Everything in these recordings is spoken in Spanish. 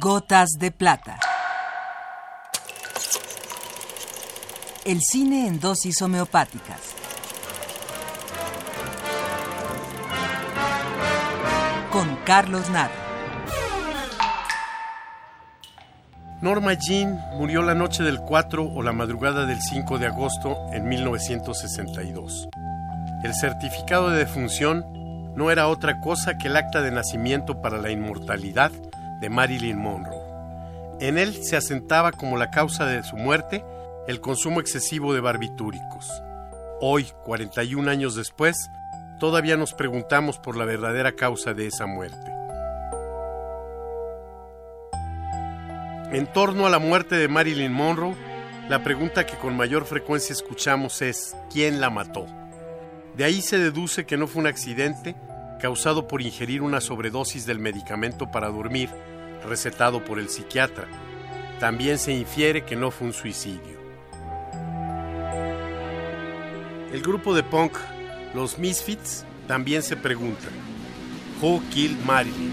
Gotas de Plata. El cine en dosis homeopáticas. Con Carlos Naro. Norma Jean murió la noche del 4 o la madrugada del 5 de agosto en 1962. El certificado de defunción no era otra cosa que el acta de nacimiento para la inmortalidad de Marilyn Monroe. En él se asentaba como la causa de su muerte el consumo excesivo de barbitúricos. Hoy, 41 años después, todavía nos preguntamos por la verdadera causa de esa muerte. En torno a la muerte de Marilyn Monroe, la pregunta que con mayor frecuencia escuchamos es ¿quién la mató? De ahí se deduce que no fue un accidente causado por ingerir una sobredosis del medicamento para dormir recetado por el psiquiatra. También se infiere que no fue un suicidio. El grupo de punk, los Misfits, también se preguntan, ¿Who killed Marilyn?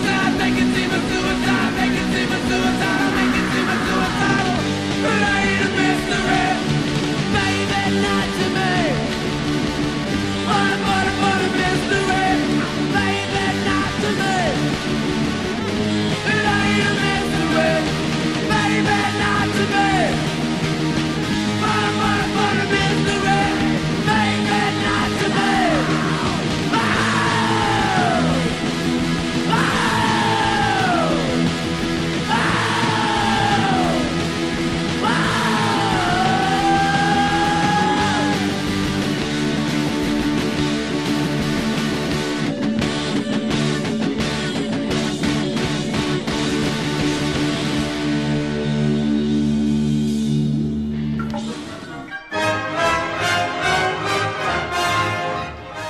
suicide, make it seem a suicide, make it seem a suicide.